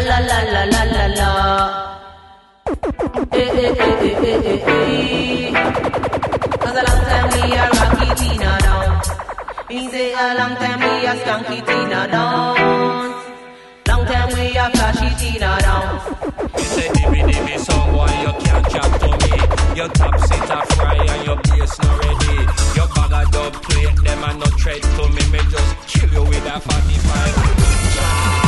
la la la la la la. Eh eh eh eh eh eh eh. Cause a long time we a rocky Tina down. Me say a long time we a skanky Tina down. Long time we a flashy Tina down. You say dimmy dimmy song boy you can't chat to me Your top seat a fry and your bass not ready Your bag of dub plate them a no tread to me Me just kill you with a 45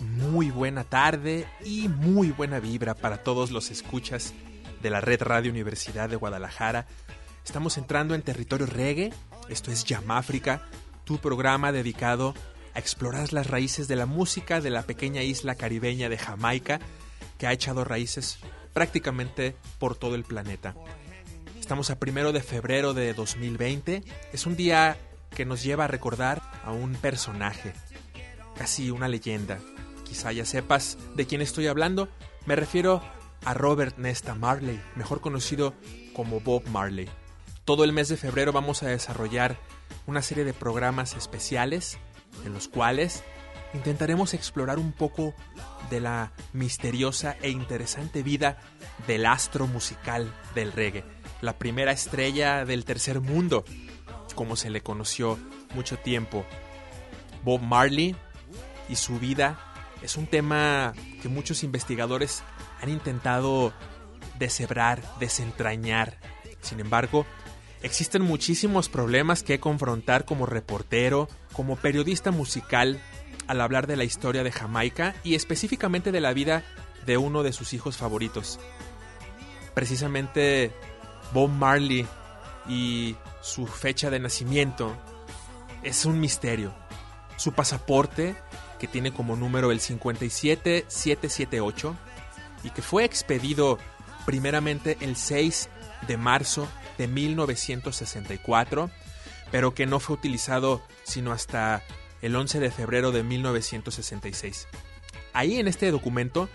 Muy buena tarde y muy buena vibra para todos los escuchas de la Red Radio Universidad de Guadalajara. Estamos entrando en territorio reggae, esto es Yamáfrica, tu programa dedicado a explorar las raíces de la música de la pequeña isla caribeña de Jamaica, que ha echado raíces prácticamente por todo el planeta. Estamos a primero de febrero de 2020. Es un día que nos lleva a recordar a un personaje, casi una leyenda. Quizá ya sepas de quién estoy hablando. Me refiero a Robert Nesta Marley, mejor conocido como Bob Marley. Todo el mes de febrero vamos a desarrollar una serie de programas especiales en los cuales intentaremos explorar un poco de la misteriosa e interesante vida del astro musical del reggae, la primera estrella del tercer mundo, como se le conoció mucho tiempo. Bob Marley y su vida es un tema que muchos investigadores han intentado deshebrar, desentrañar. Sin embargo, existen muchísimos problemas que confrontar como reportero, como periodista musical, al hablar de la historia de Jamaica y específicamente de la vida de uno de sus hijos favoritos. Precisamente Bob Marley y su fecha de nacimiento es un misterio. Su pasaporte, que tiene como número el 57778 y que fue expedido primeramente el 6 de marzo de 1964, pero que no fue utilizado sino hasta el 11 de febrero de 1966. Ahí en este documento,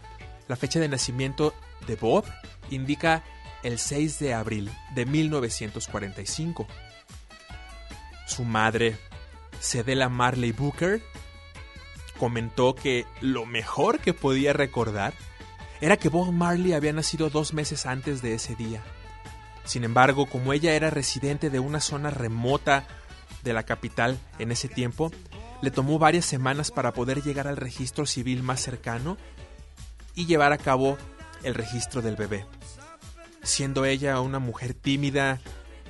la fecha de nacimiento de Bob indica el 6 de abril de 1945. Su madre, Cedella Marley Booker, comentó que lo mejor que podía recordar era que Bob Marley había nacido dos meses antes de ese día. Sin embargo, como ella era residente de una zona remota de la capital en ese tiempo, le tomó varias semanas para poder llegar al registro civil más cercano y llevar a cabo el registro del bebé. Siendo ella una mujer tímida,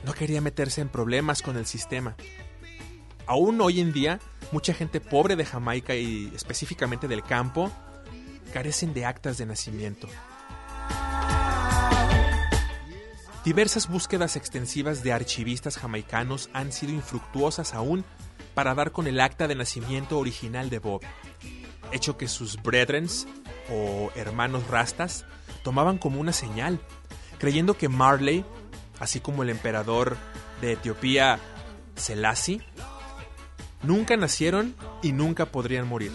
no quería meterse en problemas con el sistema. Aún hoy en día, mucha gente pobre de Jamaica y específicamente del campo carecen de actas de nacimiento. Diversas búsquedas extensivas de archivistas jamaicanos han sido infructuosas aún para dar con el acta de nacimiento original de Bob, hecho que sus brethrens o hermanos rastas tomaban como una señal, creyendo que Marley, así como el emperador de Etiopía Selassie, nunca nacieron y nunca podrían morir.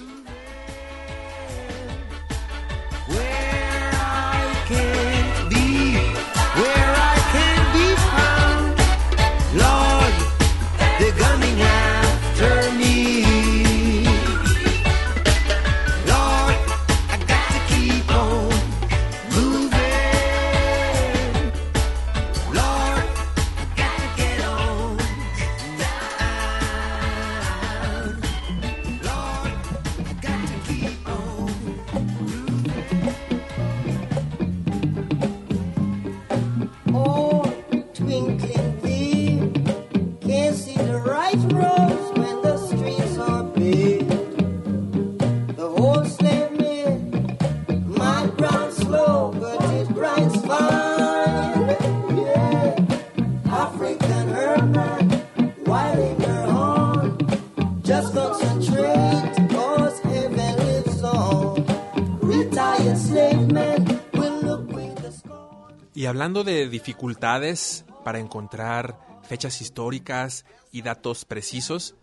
Y hablando de dificultades para encontrar fechas históricas y datos precisos,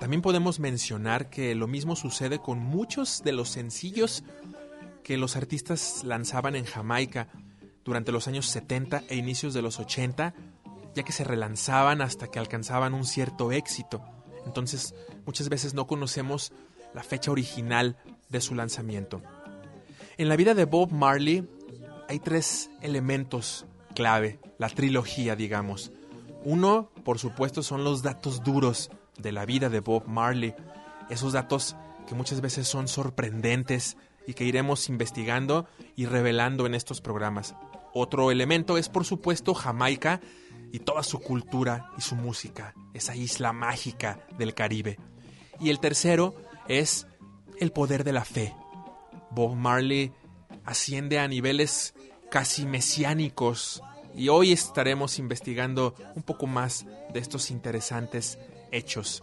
también podemos mencionar que lo mismo sucede con muchos de los sencillos que los artistas lanzaban en Jamaica durante los años 70 e inicios de los 80, ya que se relanzaban hasta que alcanzaban un cierto éxito. Entonces, muchas veces no conocemos la fecha original de su lanzamiento. En la vida de Bob Marley hay tres elementos clave, la trilogía, digamos. Uno, por supuesto, son los datos duros de la vida de Bob Marley, esos datos que muchas veces son sorprendentes y que iremos investigando y revelando en estos programas. Otro elemento es, por supuesto, Jamaica y toda su cultura y su música, esa isla mágica del Caribe. Y el tercero es el poder de la fe. Bob Marley asciende a niveles casi mesiánicos y hoy estaremos investigando un poco más de estos interesantes hechos.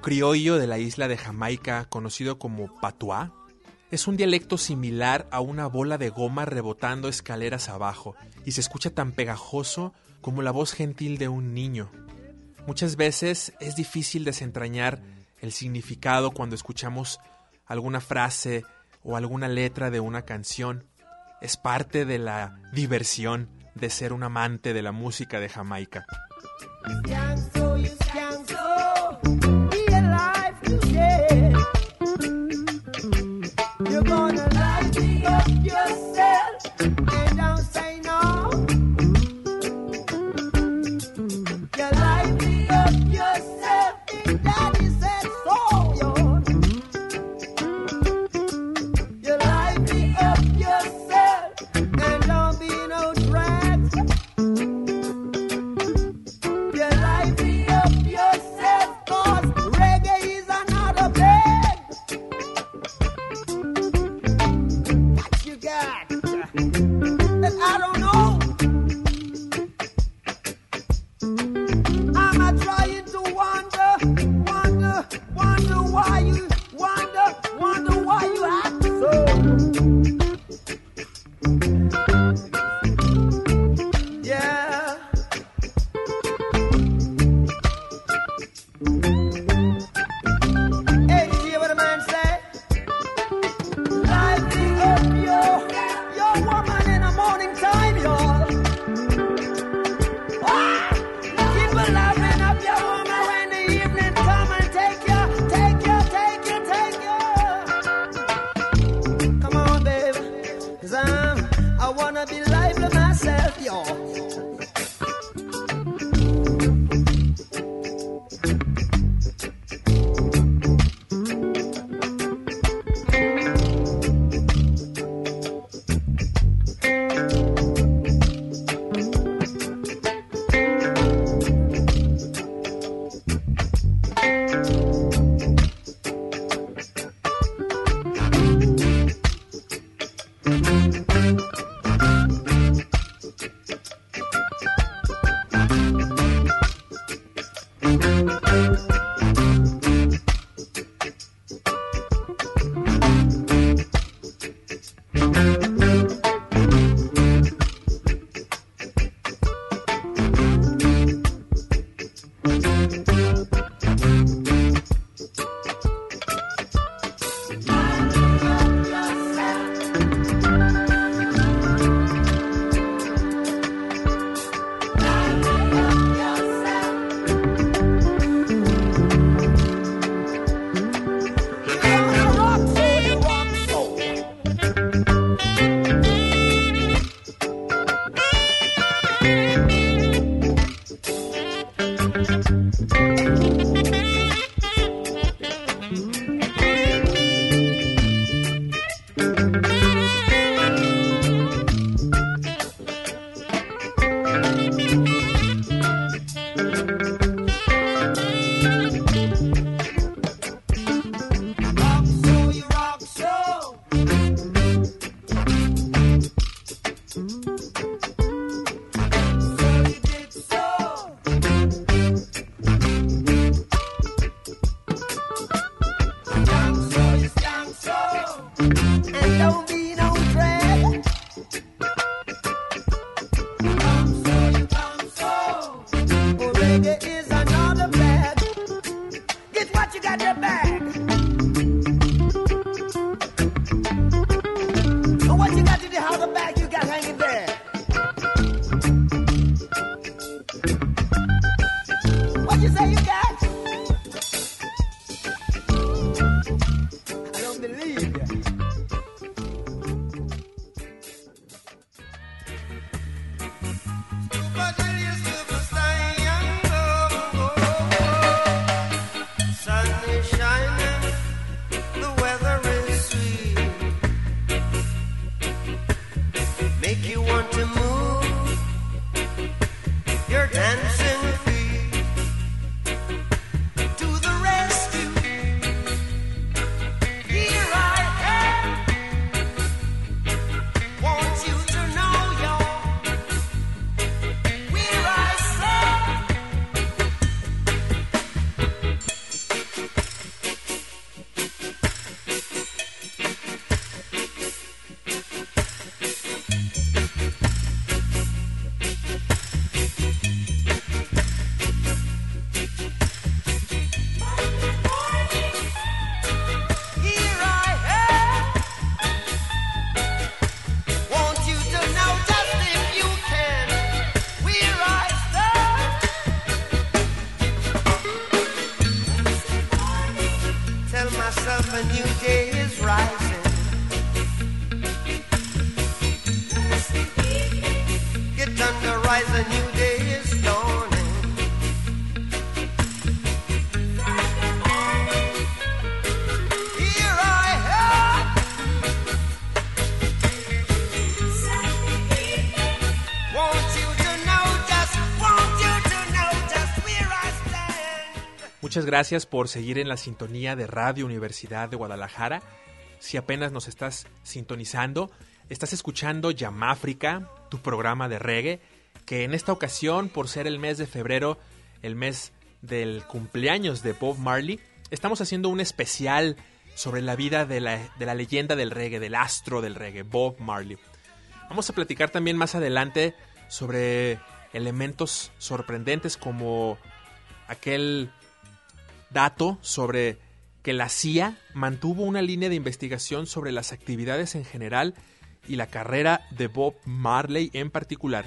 Criollo de la isla de Jamaica, conocido como patuá, es un dialecto similar a una bola de goma rebotando escaleras abajo y se escucha tan pegajoso como la voz gentil de un niño. Muchas veces es difícil desentrañar el significado cuando escuchamos alguna frase o alguna letra de una canción. Es parte de la diversión de ser un amante de la música de Jamaica. I gracias por seguir en la sintonía de Radio Universidad de Guadalajara. Si apenas nos estás sintonizando, estás escuchando Yamáfrica, tu programa de reggae, que en esta ocasión, por ser el mes de febrero, el mes del cumpleaños de Bob Marley, estamos haciendo un especial sobre la vida de la, de la leyenda del reggae, del astro del reggae, Bob Marley. Vamos a platicar también más adelante sobre elementos sorprendentes como aquel dato sobre que la CIA mantuvo una línea de investigación sobre las actividades en general y la carrera de Bob Marley en particular.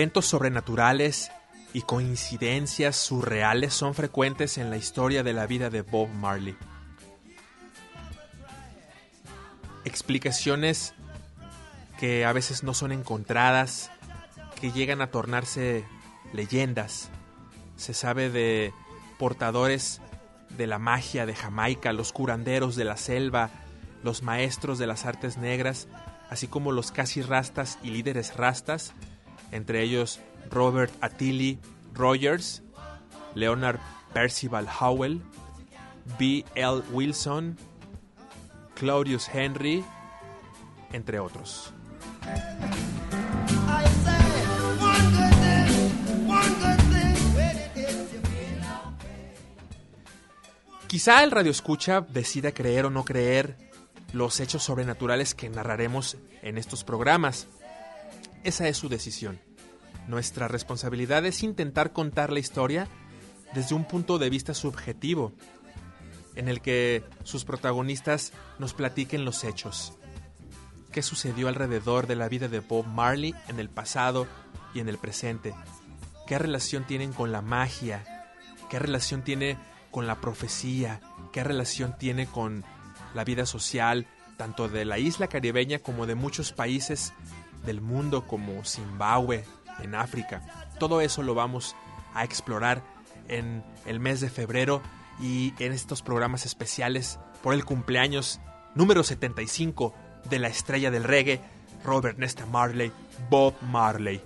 Eventos sobrenaturales y coincidencias surreales son frecuentes en la historia de la vida de Bob Marley. Explicaciones que a veces no son encontradas, que llegan a tornarse leyendas. Se sabe de portadores de la magia de Jamaica, los curanderos de la selva, los maestros de las artes negras, así como los casi rastas y líderes rastas, entre ellos Robert Attili Rogers, Leonard Percival Howell, B. L. Wilson, Claudius Henry, entre otros. Quizá el radio escucha decida creer o no creer los hechos sobrenaturales que narraremos en estos programas. Esa es su decisión. Nuestra responsabilidad es intentar contar la historia desde un punto de vista subjetivo, en el que sus protagonistas nos platiquen los hechos. ¿Qué sucedió alrededor de la vida de Bob Marley en el pasado y en el presente? ¿Qué relación tienen con la magia? ¿Qué relación tiene con la profecía? ¿Qué relación tiene con la vida social, tanto de la isla caribeña como de muchos países del mundo como Zimbabue, en África. Todo eso lo vamos a explorar en el mes de febrero y en estos programas especiales por el cumpleaños número 75 de la estrella del reggae, Robert Nesta Marley, Bob Marley.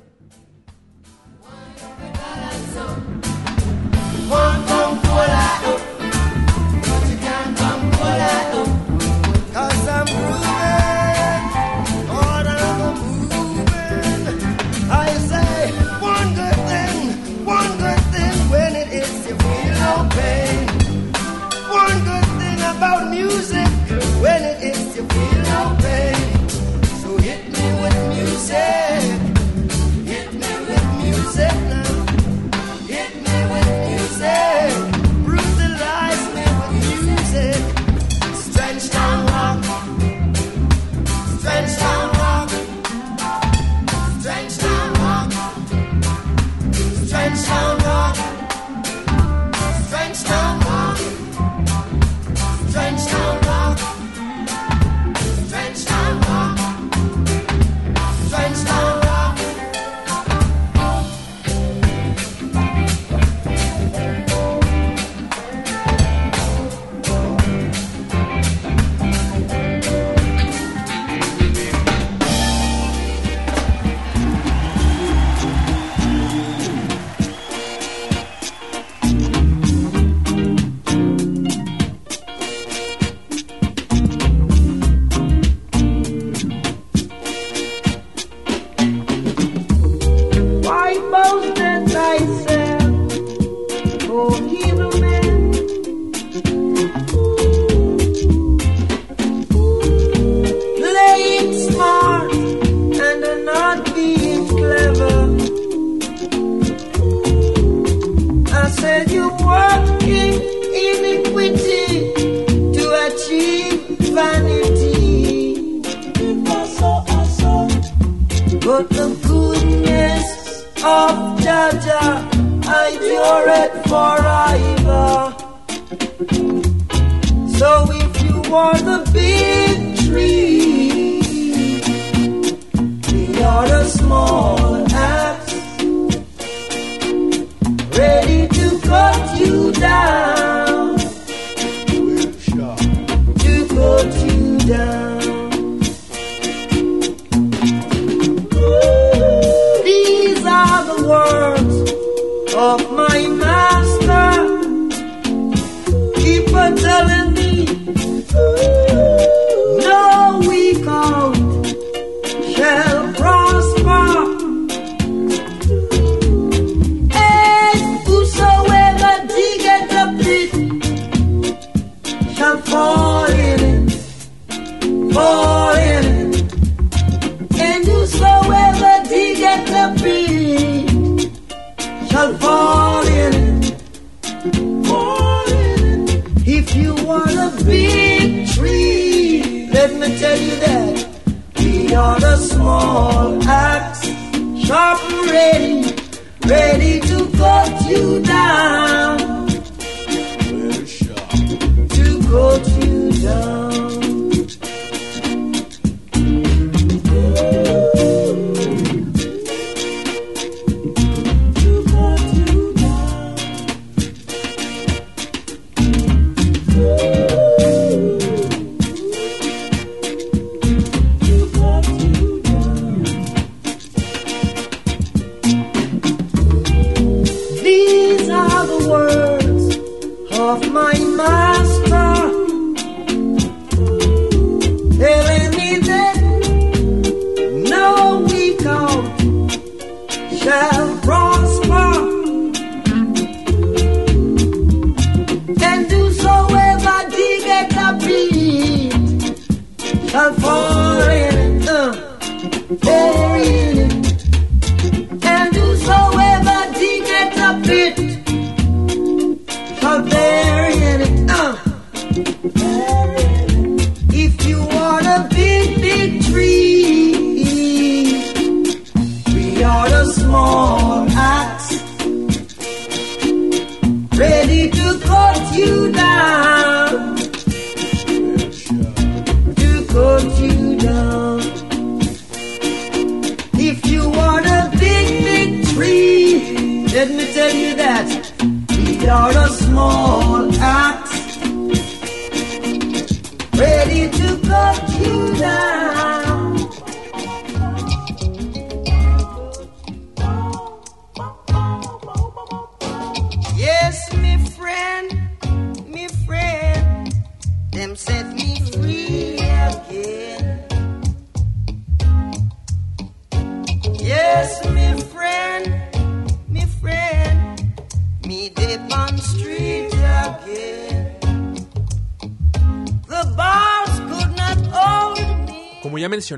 Hey.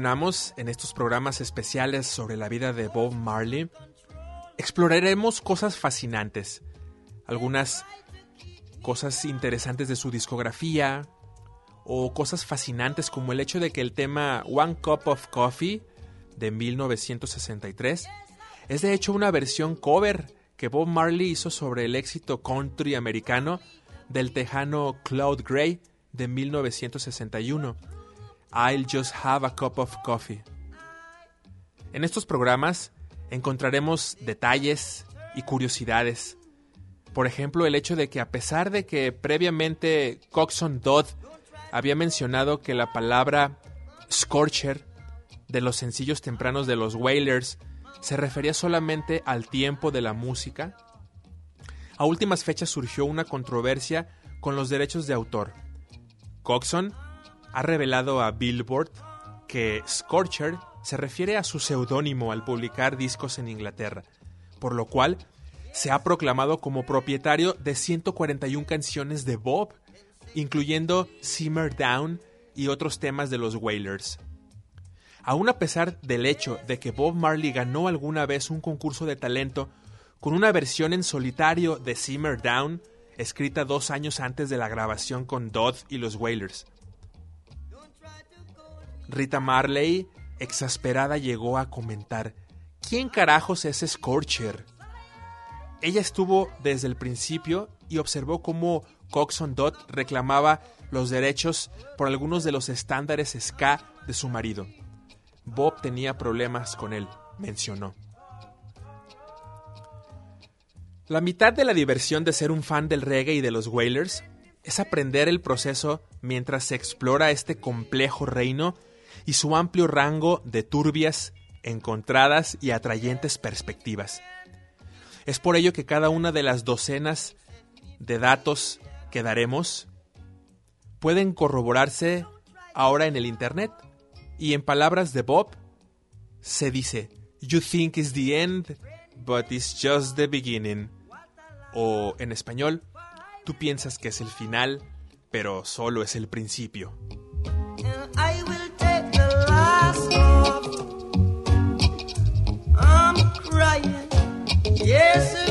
En estos programas especiales sobre la vida de Bob Marley, exploraremos cosas fascinantes, algunas cosas interesantes de su discografía o cosas fascinantes como el hecho de que el tema One Cup of Coffee de 1963 es de hecho una versión cover que Bob Marley hizo sobre el éxito country americano del tejano Claude Gray de 1961. I'll just have a cup of coffee. En estos programas encontraremos detalles y curiosidades. Por ejemplo, el hecho de que a pesar de que previamente Coxon Dodd había mencionado que la palabra scorcher de los sencillos tempranos de los Wailers se refería solamente al tiempo de la música, a últimas fechas surgió una controversia con los derechos de autor. Coxon ha revelado a Billboard que Scorcher se refiere a su seudónimo al publicar discos en Inglaterra, por lo cual se ha proclamado como propietario de 141 canciones de Bob, incluyendo Simmer Down y otros temas de los Wailers. Aún a pesar del hecho de que Bob Marley ganó alguna vez un concurso de talento con una versión en solitario de Simmer Down, escrita dos años antes de la grabación con Dodd y los Wailers. Rita Marley, exasperada, llegó a comentar, ¿quién carajos es Scorcher? Ella estuvo desde el principio y observó cómo Coxon Dodd reclamaba los derechos por algunos de los estándares ska de su marido. Bob tenía problemas con él, mencionó. La mitad de la diversión de ser un fan del reggae y de los Wailers es aprender el proceso mientras se explora este complejo reino y su amplio rango de turbias, encontradas y atrayentes perspectivas. Es por ello que cada una de las docenas de datos que daremos pueden corroborarse ahora en el Internet. Y en palabras de Bob, se dice, You think it's the end, but it's just the beginning. O en español, tú piensas que es el final, pero solo es el principio. Yes, me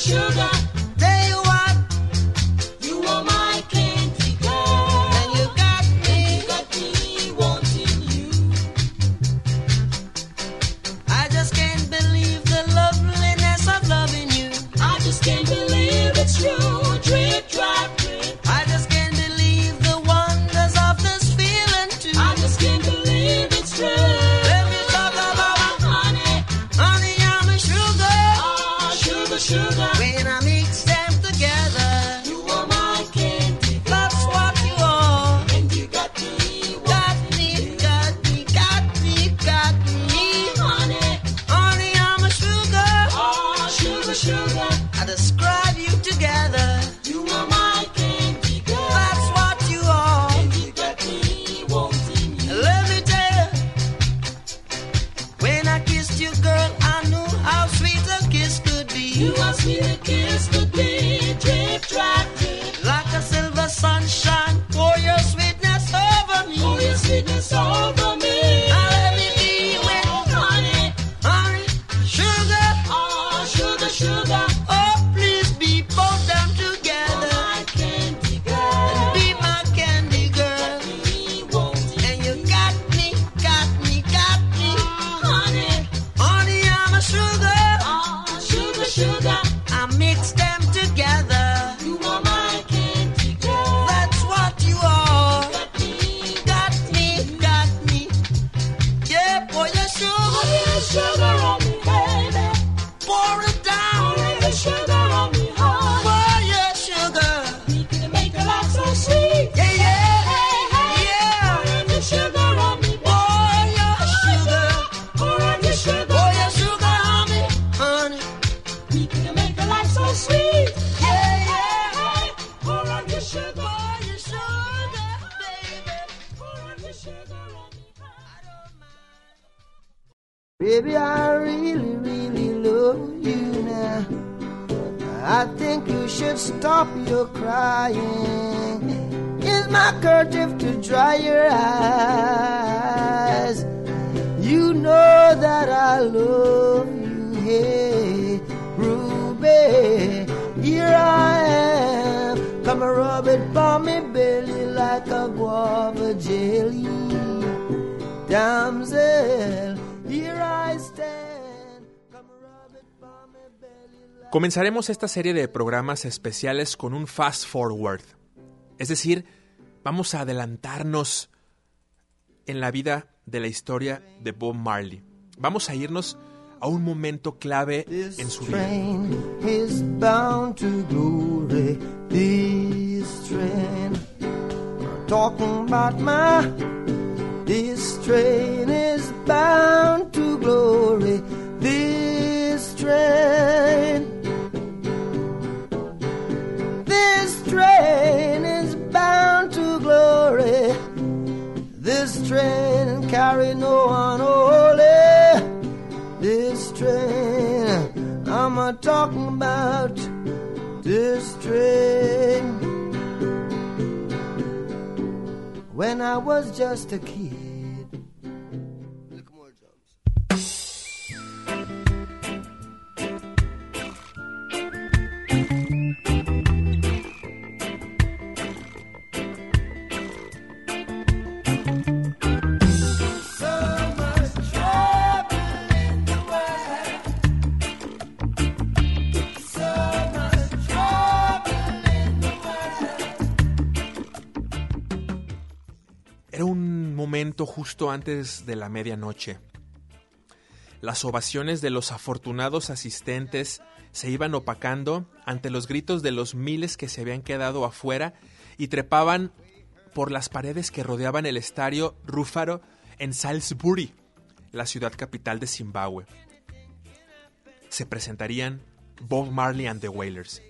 sugar, Comenzaremos esta serie de programas especiales con un fast forward. Es decir, vamos a adelantarnos en la vida de la historia de Bob Marley. Vamos a irnos a un momento clave en su vida. train is bound to glory. This train, train is bound to glory. This train. Carry no one holy. This train, I'm a talking about this train. When I was just a kid. Justo antes de la medianoche. Las ovaciones de los afortunados asistentes se iban opacando ante los gritos de los miles que se habían quedado afuera y trepaban por las paredes que rodeaban el estadio Rúfaro en Salisbury, la ciudad capital de Zimbabue. Se presentarían Bob Marley and the Wailers.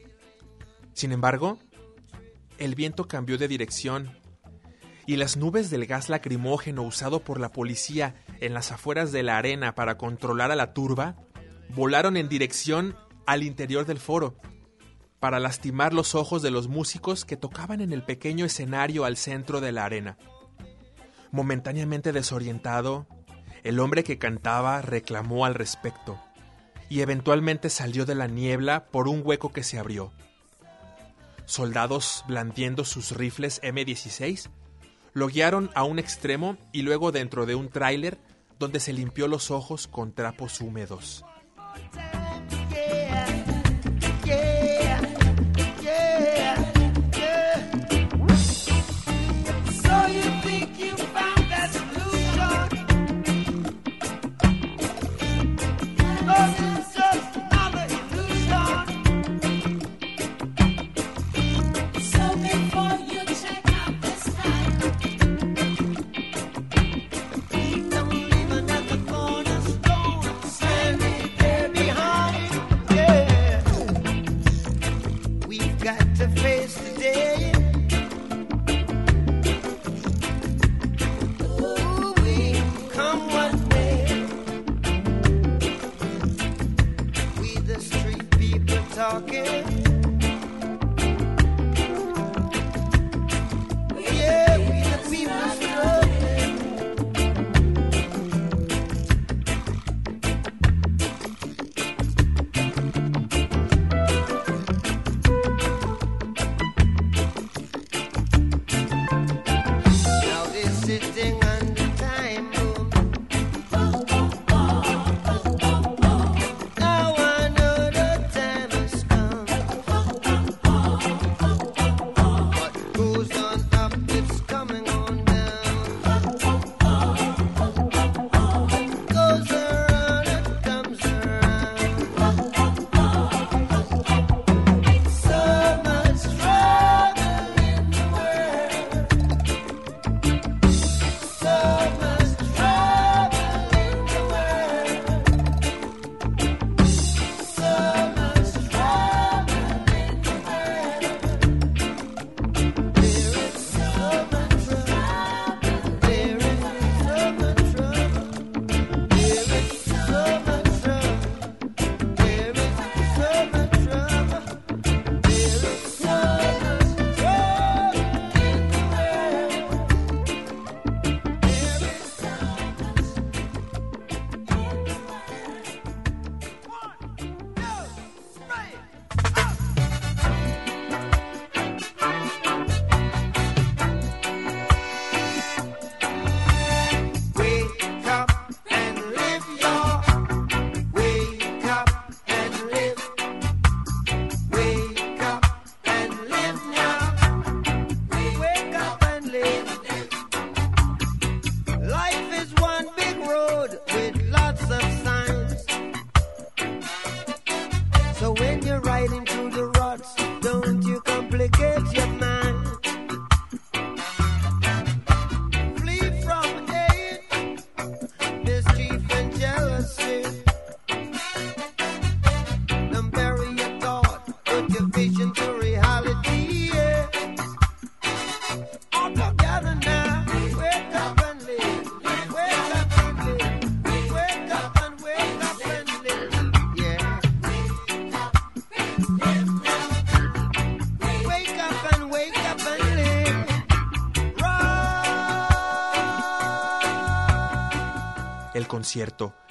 Sin embargo, el viento cambió de dirección y las nubes del gas lacrimógeno usado por la policía en las afueras de la arena para controlar a la turba volaron en dirección al interior del foro para lastimar los ojos de los músicos que tocaban en el pequeño escenario al centro de la arena. Momentáneamente desorientado, el hombre que cantaba reclamó al respecto y eventualmente salió de la niebla por un hueco que se abrió. Soldados blandiendo sus rifles M16 lo guiaron a un extremo y luego dentro de un tráiler donde se limpió los ojos con trapos húmedos.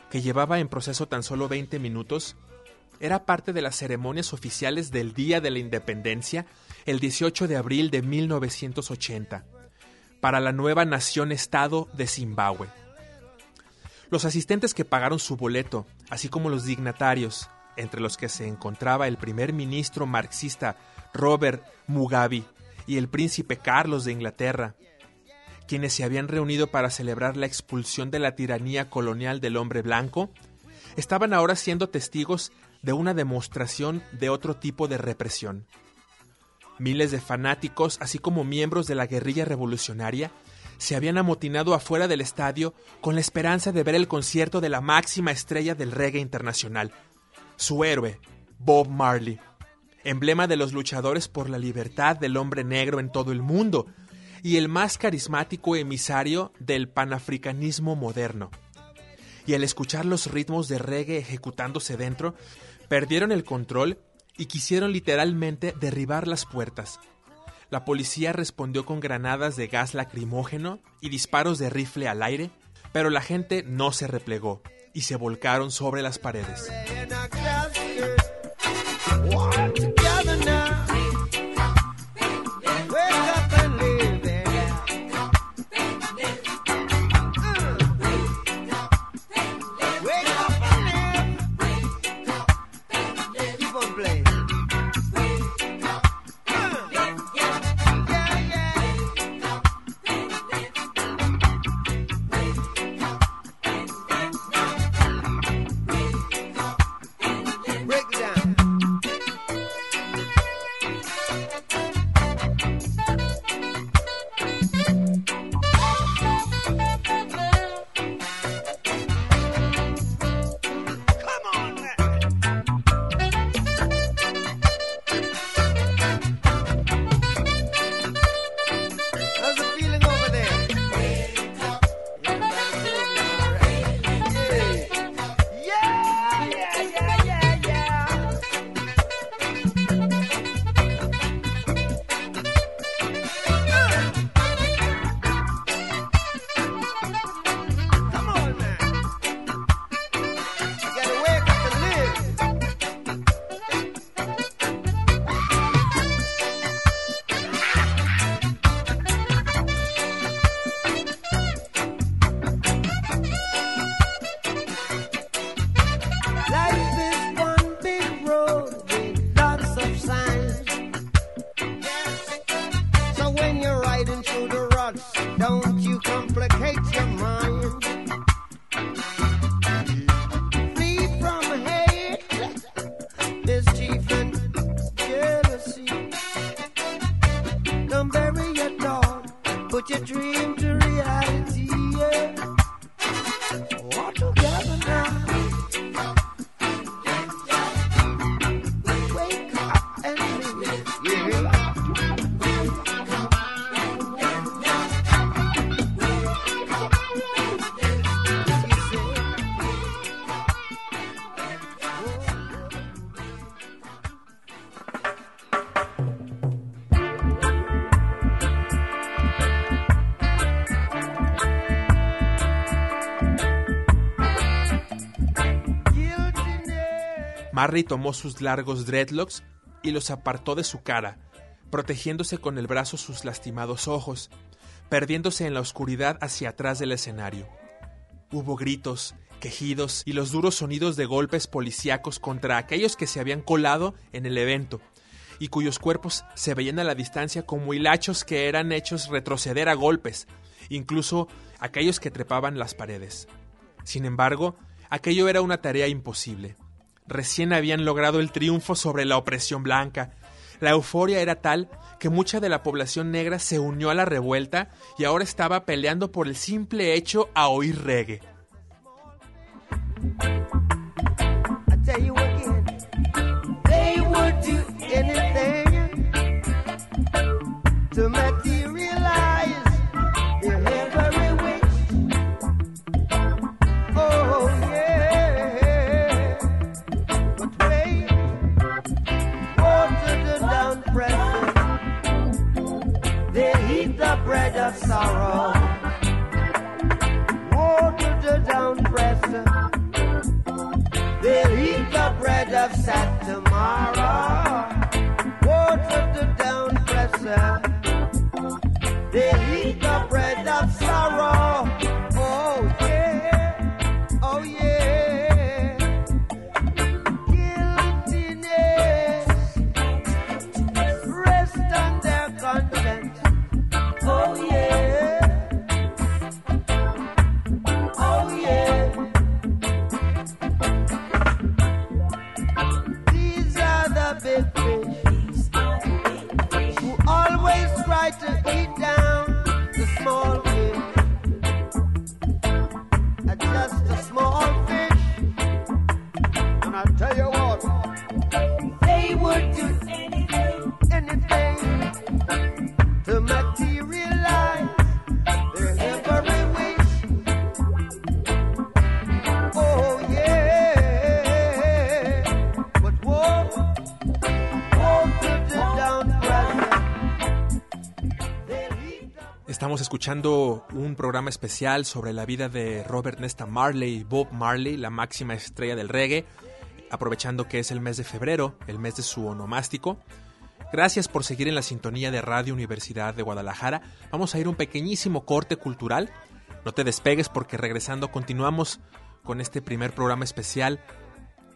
Que llevaba en proceso tan solo 20 minutos, era parte de las ceremonias oficiales del Día de la Independencia, el 18 de abril de 1980, para la nueva nación-estado de Zimbabue. Los asistentes que pagaron su boleto, así como los dignatarios, entre los que se encontraba el primer ministro marxista Robert Mugabe y el príncipe Carlos de Inglaterra, quienes se habían reunido para celebrar la expulsión de la tiranía colonial del hombre blanco, estaban ahora siendo testigos de una demostración de otro tipo de represión. Miles de fanáticos, así como miembros de la guerrilla revolucionaria, se habían amotinado afuera del estadio con la esperanza de ver el concierto de la máxima estrella del reggae internacional, su héroe, Bob Marley, emblema de los luchadores por la libertad del hombre negro en todo el mundo y el más carismático emisario del panafricanismo moderno. Y al escuchar los ritmos de reggae ejecutándose dentro, perdieron el control y quisieron literalmente derribar las puertas. La policía respondió con granadas de gas lacrimógeno y disparos de rifle al aire, pero la gente no se replegó y se volcaron sobre las paredes. Marley tomó sus largos dreadlocks y los apartó de su cara, protegiéndose con el brazo sus lastimados ojos, perdiéndose en la oscuridad hacia atrás del escenario. Hubo gritos, quejidos y los duros sonidos de golpes policíacos contra aquellos que se habían colado en el evento y cuyos cuerpos se veían a la distancia como hilachos que eran hechos retroceder a golpes, incluso aquellos que trepaban las paredes. Sin embargo, aquello era una tarea imposible. Recién habían logrado el triunfo sobre la opresión blanca. La euforia era tal que mucha de la población negra se unió a la revuelta y ahora estaba peleando por el simple hecho a oír reggae. Estamos escuchando un programa especial sobre la vida de Robert Nesta Marley, Bob Marley, la máxima estrella del reggae, aprovechando que es el mes de febrero, el mes de su onomástico. Gracias por seguir en la sintonía de Radio Universidad de Guadalajara. Vamos a ir un pequeñísimo corte cultural. No te despegues porque regresando continuamos con este primer programa especial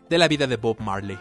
de la vida de Bob Marley.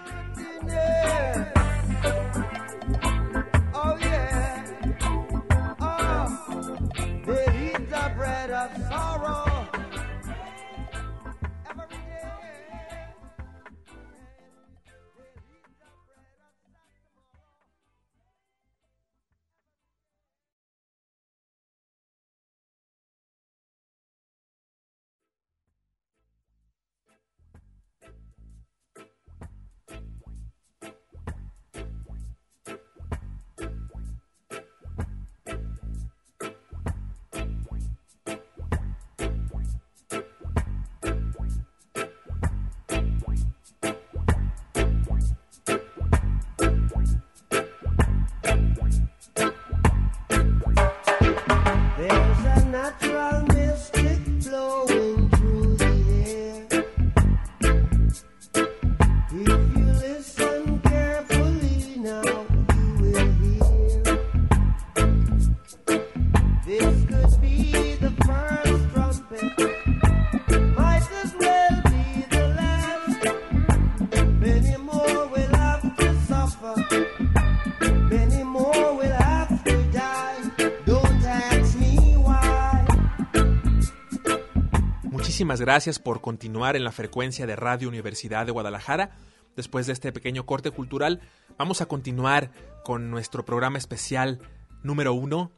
Gracias por continuar en la frecuencia de Radio Universidad de Guadalajara. Después de este pequeño corte cultural, vamos a continuar con nuestro programa especial número uno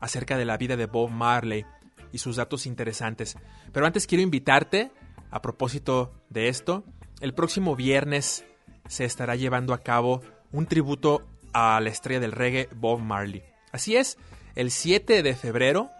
acerca de la vida de Bob Marley y sus datos interesantes. Pero antes quiero invitarte, a propósito de esto, el próximo viernes se estará llevando a cabo un tributo a la estrella del reggae Bob Marley. Así es, el 7 de febrero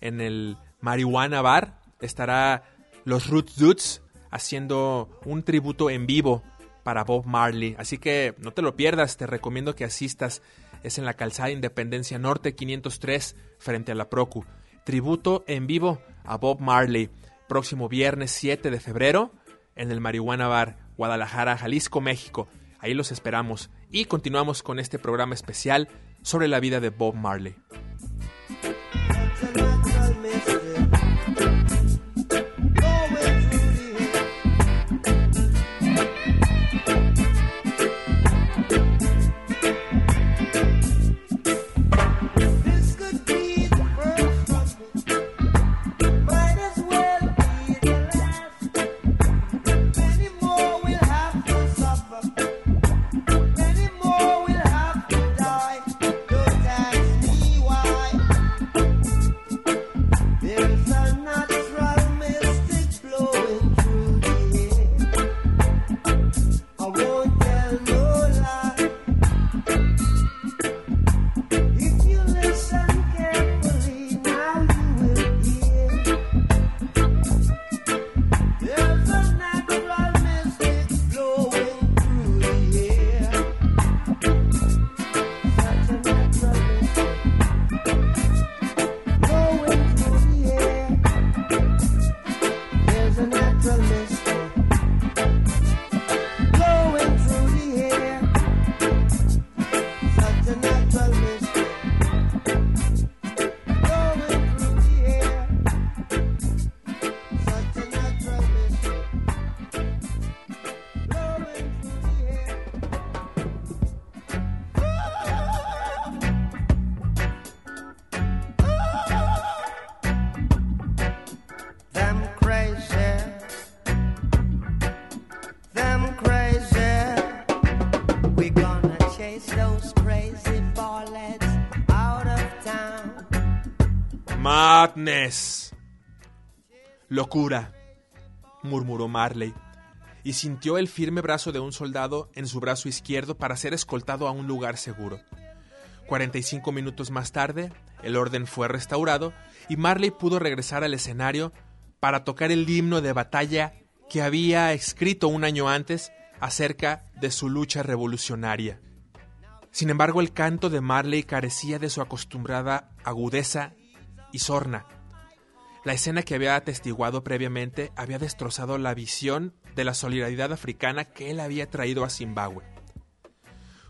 en el Marihuana Bar estará los Roots Dudes haciendo un tributo en vivo para Bob Marley. Así que no te lo pierdas, te recomiendo que asistas. Es en la calzada Independencia Norte 503 frente a la Procu. Tributo en vivo a Bob Marley. Próximo viernes 7 de febrero en el Marihuana Bar, Guadalajara, Jalisco, México. Ahí los esperamos. Y continuamos con este programa especial sobre la vida de Bob Marley. Locura, murmuró Marley, y sintió el firme brazo de un soldado en su brazo izquierdo para ser escoltado a un lugar seguro. Cuarenta y cinco minutos más tarde, el orden fue restaurado y Marley pudo regresar al escenario para tocar el himno de batalla que había escrito un año antes acerca de su lucha revolucionaria. Sin embargo, el canto de Marley carecía de su acostumbrada agudeza y sorna la escena que había atestiguado previamente había destrozado la visión de la solidaridad africana que él había traído a Zimbabue.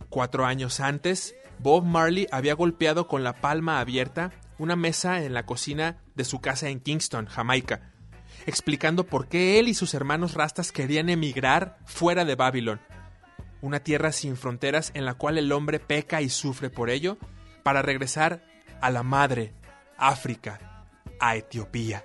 Cuatro años antes, Bob Marley había golpeado con la palma abierta una mesa en la cocina de su casa en Kingston, Jamaica, explicando por qué él y sus hermanos rastas querían emigrar fuera de Babilón, una tierra sin fronteras en la cual el hombre peca y sufre por ello, para regresar a la madre, África, a Etiopía.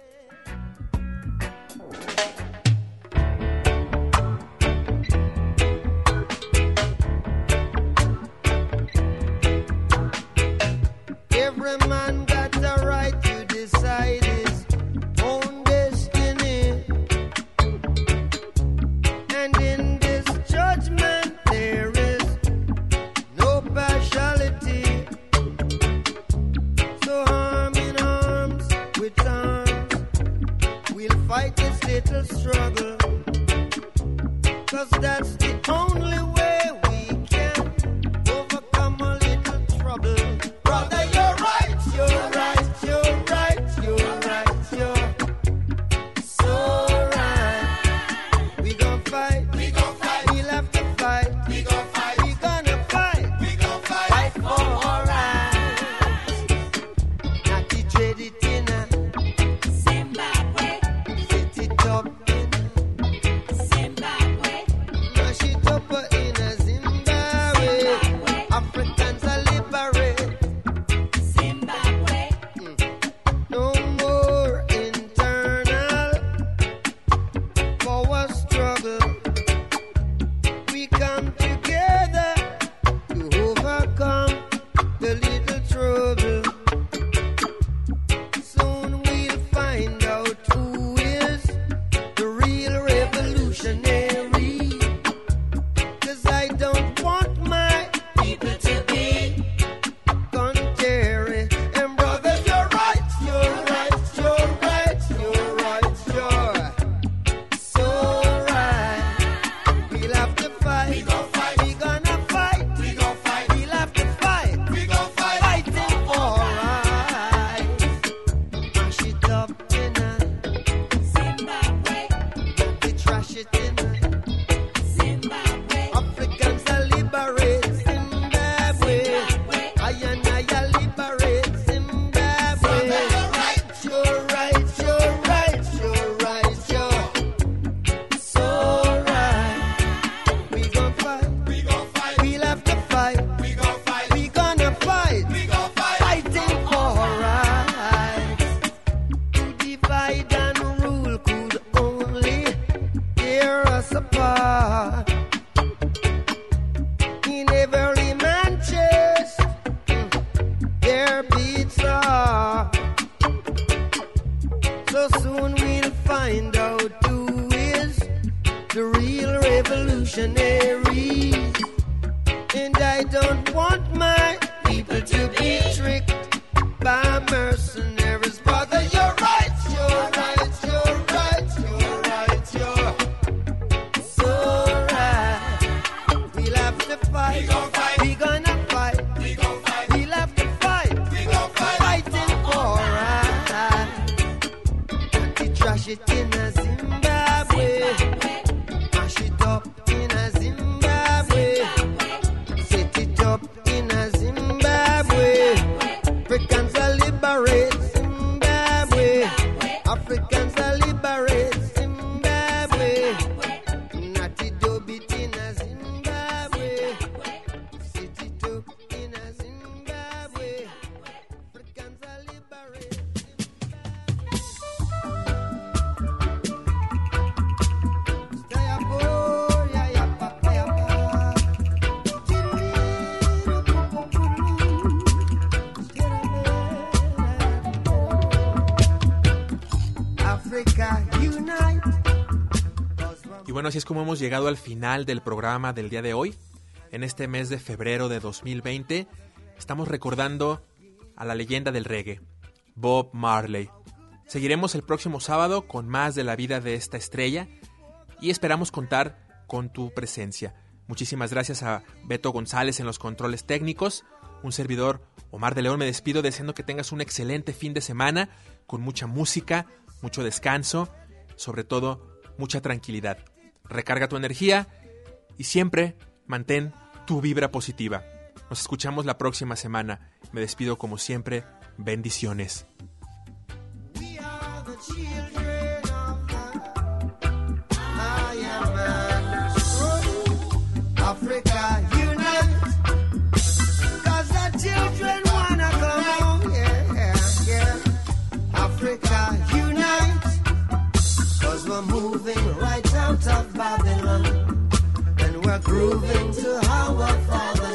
Bueno, así es como hemos llegado al final del programa del día de hoy. En este mes de febrero de 2020 estamos recordando a la leyenda del reggae, Bob Marley. Seguiremos el próximo sábado con más de la vida de esta estrella y esperamos contar con tu presencia. Muchísimas gracias a Beto González en los controles técnicos. Un servidor, Omar de León, me despido deseando que tengas un excelente fin de semana con mucha música, mucho descanso, sobre todo mucha tranquilidad. Recarga tu energía y siempre mantén tu vibra positiva. Nos escuchamos la próxima semana. Me despido como siempre. Bendiciones. Of Babylon. And we're grooving to our father's